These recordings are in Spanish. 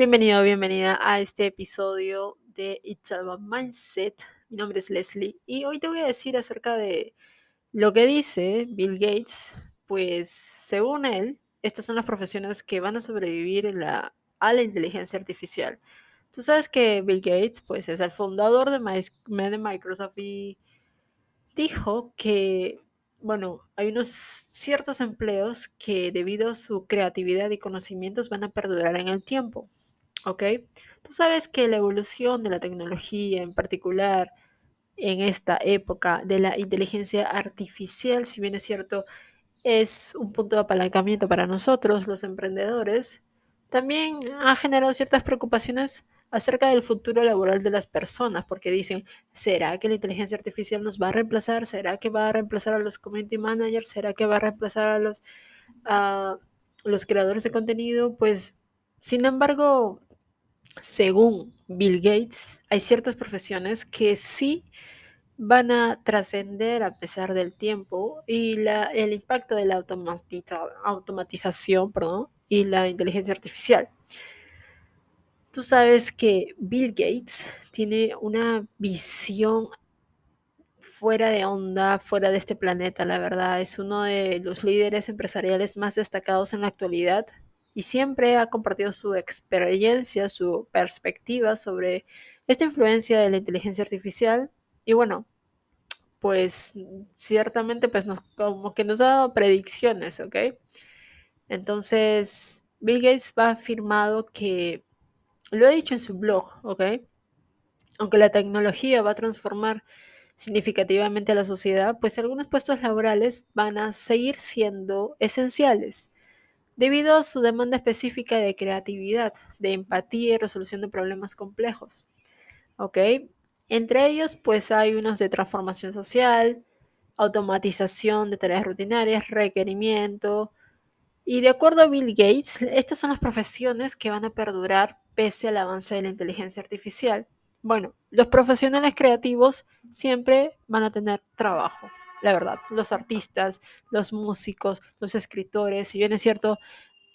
Bienvenido, bienvenida a este episodio de It's About Mindset. Mi nombre es Leslie y hoy te voy a decir acerca de lo que dice Bill Gates. Pues según él, estas son las profesiones que van a sobrevivir a la inteligencia artificial. Tú sabes que Bill Gates pues, es el fundador de, de Microsoft y dijo que bueno, hay unos ciertos empleos que debido a su creatividad y conocimientos van a perdurar en el tiempo. ¿Ok? Tú sabes que la evolución de la tecnología, en particular en esta época de la inteligencia artificial, si bien es cierto, es un punto de apalancamiento para nosotros, los emprendedores, también ha generado ciertas preocupaciones acerca del futuro laboral de las personas, porque dicen, ¿será que la inteligencia artificial nos va a reemplazar? ¿Será que va a reemplazar a los community managers? ¿Será que va a reemplazar a los, a los creadores de contenido? Pues, sin embargo, según Bill Gates, hay ciertas profesiones que sí van a trascender a pesar del tiempo y la, el impacto de la automatización y la inteligencia artificial. Tú sabes que Bill Gates tiene una visión fuera de onda, fuera de este planeta, la verdad. Es uno de los líderes empresariales más destacados en la actualidad y siempre ha compartido su experiencia, su perspectiva sobre esta influencia de la inteligencia artificial. Y bueno, pues ciertamente pues nos, como que nos ha dado predicciones, ¿ok? Entonces, Bill Gates ha afirmado que lo ha dicho en su blog, ¿ok? Aunque la tecnología va a transformar significativamente a la sociedad, pues algunos puestos laborales van a seguir siendo esenciales debido a su demanda específica de creatividad, de empatía y resolución de problemas complejos. ¿Ok? Entre ellos, pues hay unos de transformación social, automatización de tareas rutinarias, requerimiento. Y de acuerdo a Bill Gates, estas son las profesiones que van a perdurar pese al avance de la inteligencia artificial. Bueno, los profesionales creativos siempre van a tener trabajo, la verdad. Los artistas, los músicos, los escritores, si bien es cierto,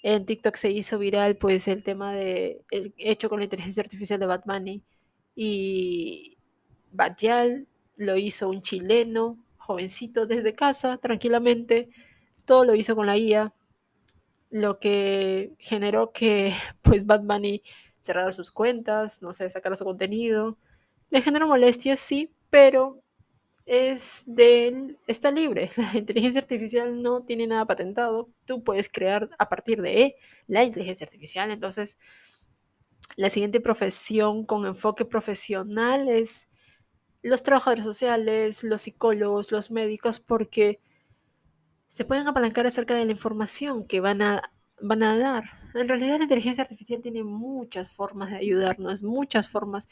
en TikTok se hizo viral pues el tema de el hecho con la inteligencia artificial de Batman y Batial lo hizo un chileno, jovencito desde casa, tranquilamente, todo lo hizo con la IA, lo que generó que pues Bad Bunny cerrara sus cuentas, no sé, sacara su contenido. Le generó molestias, sí, pero es de está libre. La inteligencia artificial no tiene nada patentado. Tú puedes crear a partir de la inteligencia artificial. Entonces, la siguiente profesión con enfoque profesional es los trabajadores sociales, los psicólogos, los médicos, porque se pueden apalancar acerca de la información que van a, van a dar. En realidad la inteligencia artificial tiene muchas formas de ayudarnos, muchas formas.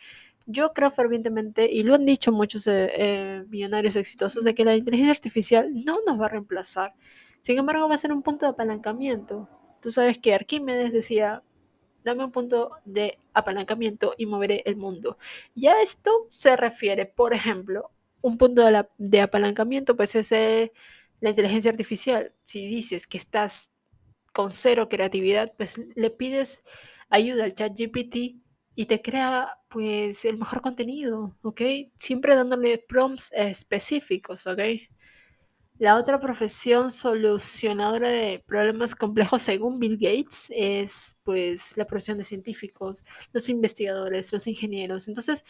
Yo creo fervientemente, y lo han dicho muchos eh, eh, millonarios exitosos, de que la inteligencia artificial no nos va a reemplazar. Sin embargo, va a ser un punto de apalancamiento. Tú sabes que Arquímedes decía, dame un punto de apalancamiento y moveré el mundo. Ya esto se refiere, por ejemplo, un punto de, apalancamiento, pues ese la inteligencia artificial, si dices que estás con cero creatividad, pues le pides ayuda al chat GPT y te crea pues el mejor contenido, ¿ok? Siempre dándole prompts específicos, ¿ok? La otra profesión solucionadora de problemas complejos según Bill Gates es pues la profesión de científicos, los investigadores, los ingenieros. Entonces,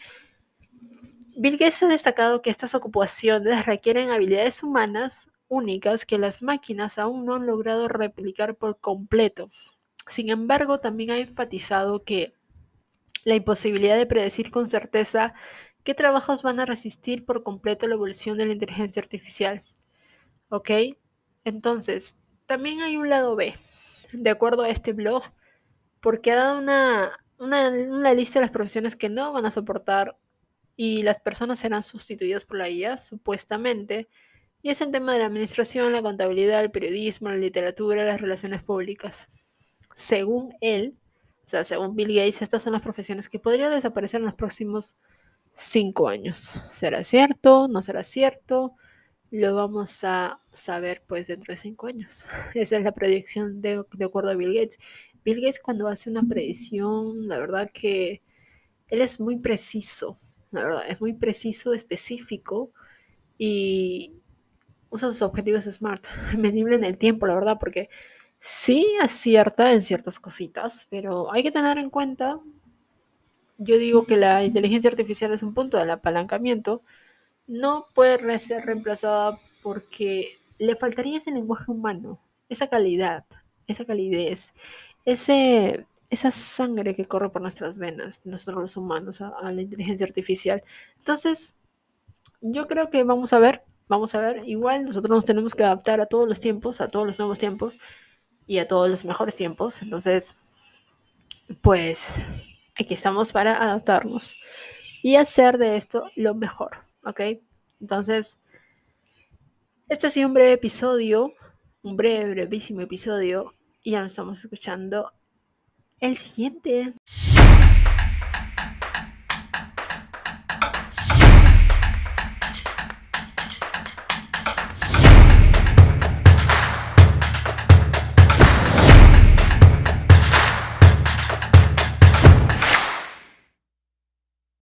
Bill Gates ha destacado que estas ocupaciones requieren habilidades humanas únicas que las máquinas aún no han logrado replicar por completo. Sin embargo, también ha enfatizado que la imposibilidad de predecir con certeza qué trabajos van a resistir por completo la evolución de la inteligencia artificial. ¿Ok? Entonces, también hay un lado B, de acuerdo a este blog, porque ha dado una, una, una lista de las profesiones que no van a soportar y las personas serán sustituidas por la IA, supuestamente, y es el tema de la administración, la contabilidad, el periodismo, la literatura, las relaciones públicas. Según él, o sea, según Bill Gates, estas son las profesiones que podrían desaparecer en los próximos cinco años. ¿Será cierto? ¿No será cierto? Lo vamos a saber pues dentro de cinco años. Esa es la predicción de, de acuerdo a Bill Gates. Bill Gates cuando hace una predicción, la verdad que él es muy preciso, la verdad, es muy preciso, específico y usa sus objetivos SMART, medible en el tiempo, la verdad, porque sí acierta en ciertas cositas, pero hay que tener en cuenta, yo digo que la inteligencia artificial es un punto del apalancamiento, no puede ser reemplazada porque le faltaría ese lenguaje humano, esa calidad, esa calidez, ese, esa sangre que corre por nuestras venas, nosotros los humanos, a, a la inteligencia artificial. Entonces, yo creo que vamos a ver, vamos a ver, igual nosotros nos tenemos que adaptar a todos los tiempos, a todos los nuevos tiempos y a todos los mejores tiempos. Entonces, pues aquí estamos para adaptarnos y hacer de esto lo mejor, ¿ok? Entonces, este ha sido un breve episodio, un breve, brevísimo episodio, y ya nos estamos escuchando el siguiente.